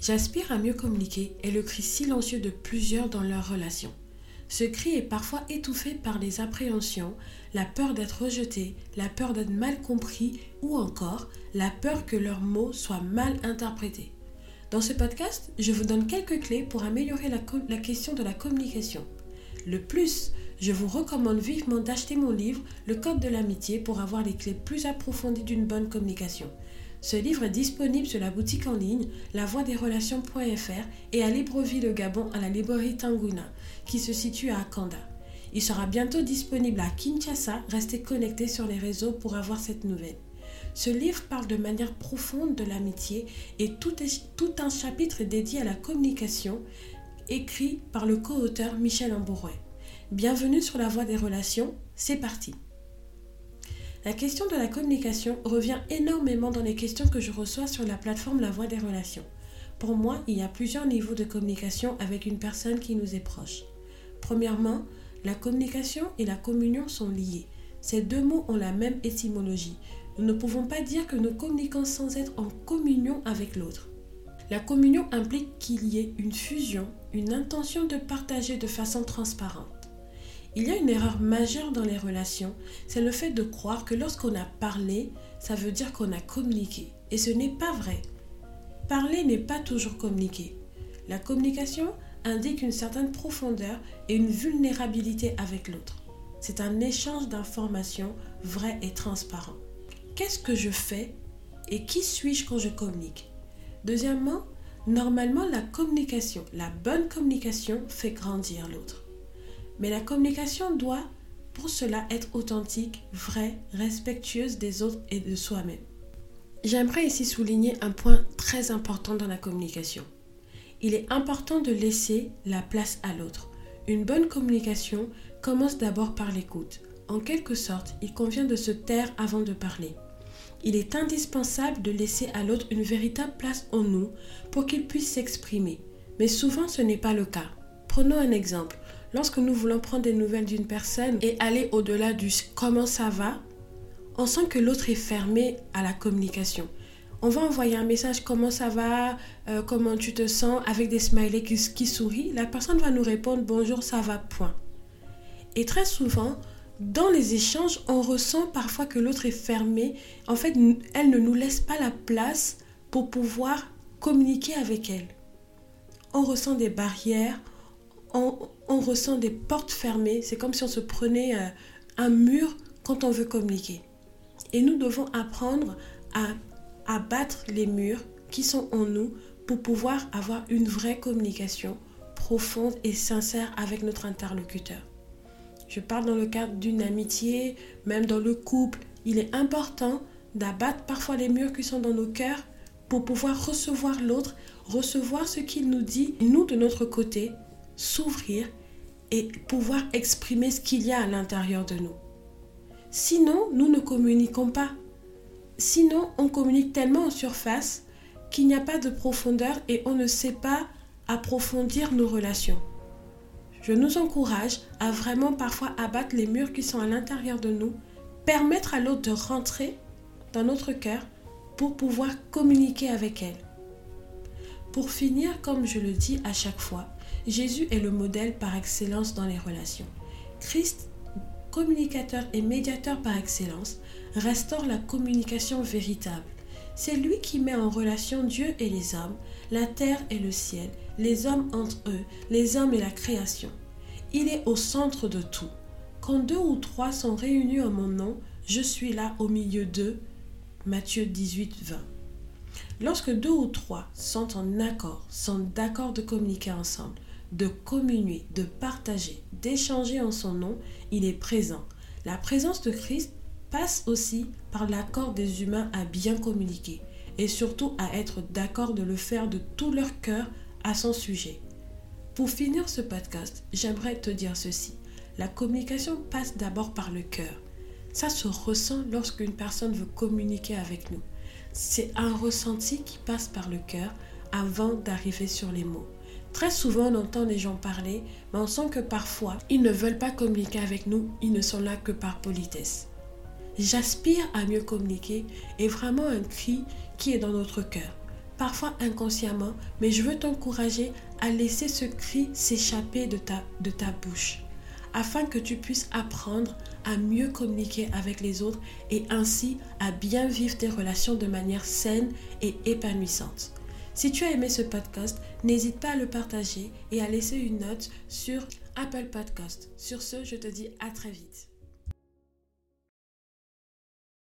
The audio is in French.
J'aspire à mieux communiquer est le cri silencieux de plusieurs dans leur relation. Ce cri est parfois étouffé par les appréhensions, la peur d'être rejeté, la peur d'être mal compris ou encore la peur que leurs mots soient mal interprétés. Dans ce podcast, je vous donne quelques clés pour améliorer la, la question de la communication. Le plus, je vous recommande vivement d'acheter mon livre Le Code de l'amitié pour avoir les clés plus approfondies d'une bonne communication. Ce livre est disponible sur la boutique en ligne lavoiderelations.fr et à Libreville le Gabon à la librairie Tanguna qui se situe à Akanda. Il sera bientôt disponible à Kinshasa, restez connectés sur les réseaux pour avoir cette nouvelle. Ce livre parle de manière profonde de l'amitié et tout, tout, un chapitre est dédié à la communication, écrit par le co-auteur Michel Ambourouet. Bienvenue sur la voie des relations, c'est parti. La question de la communication revient énormément dans les questions que je reçois sur la plateforme La Voix des Relations. Pour moi, il y a plusieurs niveaux de communication avec une personne qui nous est proche. Premièrement, la communication et la communion sont liés. Ces deux mots ont la même étymologie. Nous ne pouvons pas dire que nous communiquons sans être en communion avec l'autre. La communion implique qu'il y ait une fusion, une intention de partager de façon transparente. Il y a une erreur majeure dans les relations, c'est le fait de croire que lorsqu'on a parlé, ça veut dire qu'on a communiqué. Et ce n'est pas vrai. Parler n'est pas toujours communiquer. La communication indique une certaine profondeur et une vulnérabilité avec l'autre. C'est un échange d'informations vrai et transparent. Qu'est-ce que je fais et qui suis-je quand je communique? Deuxièmement, normalement la communication, la bonne communication fait grandir l'autre. Mais la communication doit pour cela être authentique, vraie, respectueuse des autres et de soi-même. J'aimerais ici souligner un point très important dans la communication. Il est important de laisser la place à l'autre. Une bonne communication commence d'abord par l'écoute. En quelque sorte, il convient de se taire avant de parler. Il est indispensable de laisser à l'autre une véritable place en nous pour qu'il puisse s'exprimer. Mais souvent ce n'est pas le cas. Prenons un exemple. Lorsque nous voulons prendre des nouvelles d'une personne et aller au-delà du comment ça va, on sent que l'autre est fermé à la communication. On va envoyer un message comment ça va, euh, comment tu te sens, avec des smileys qui, qui sourient. La personne va nous répondre bonjour, ça va, point. Et très souvent, dans les échanges, on ressent parfois que l'autre est fermé. En fait, elle ne nous laisse pas la place pour pouvoir communiquer avec elle. On ressent des barrières, on, ressent des portes fermées. C'est comme si on se prenait euh, un mur quand on veut communiquer. Et nous devons apprendre à, à battre les murs qui sont en nous pour pouvoir avoir une vraie communication profonde et sincère avec notre interlocuteur. Je parle dans le cadre d'une amitié, même dans le couple. Il est important d'abattre parfois les murs qui sont dans nos cœurs pour pouvoir recevoir l'autre, recevoir ce qu'il nous dit, nous de notre côté, s'ouvrir et pouvoir exprimer ce qu'il y a à l'intérieur de nous. Sinon, nous ne communiquons pas. Sinon, on communique tellement en surface qu'il n'y a pas de profondeur et on ne sait pas approfondir nos relations. Je nous encourage à vraiment parfois abattre les murs qui sont à l'intérieur de nous, permettre à l'autre de rentrer dans notre cœur pour pouvoir communiquer avec elle. Pour finir, comme je le dis à chaque fois, Jésus est le modèle par excellence dans les relations. Christ, communicateur et médiateur par excellence, restaure la communication véritable. C'est lui qui met en relation Dieu et les hommes, la terre et le ciel, les hommes entre eux, les hommes et la création. Il est au centre de tout. Quand deux ou trois sont réunis en mon nom, je suis là au milieu d'eux. Matthieu 18, 20. Lorsque deux ou trois sont en accord, sont d'accord de communiquer ensemble, de communier, de partager, d'échanger en son nom, il est présent. La présence de Christ passe aussi par l'accord des humains à bien communiquer et surtout à être d'accord de le faire de tout leur cœur à son sujet. Pour finir ce podcast, j'aimerais te dire ceci. La communication passe d'abord par le cœur. Ça se ressent lorsqu'une personne veut communiquer avec nous. C'est un ressenti qui passe par le cœur avant d'arriver sur les mots. Très souvent, on entend les gens parler, mais on sent que parfois, ils ne veulent pas communiquer avec nous, ils ne sont là que par politesse. J'aspire à mieux communiquer est vraiment un cri qui est dans notre cœur. parfois inconsciemment, mais je veux t'encourager à laisser ce cri s'échapper de ta, de ta bouche afin que tu puisses apprendre à mieux communiquer avec les autres et ainsi à bien vivre tes relations de manière saine et épanouissante. Si tu as aimé ce podcast, n'hésite pas à le partager et à laisser une note sur Apple Podcast. Sur ce, je te dis à très vite.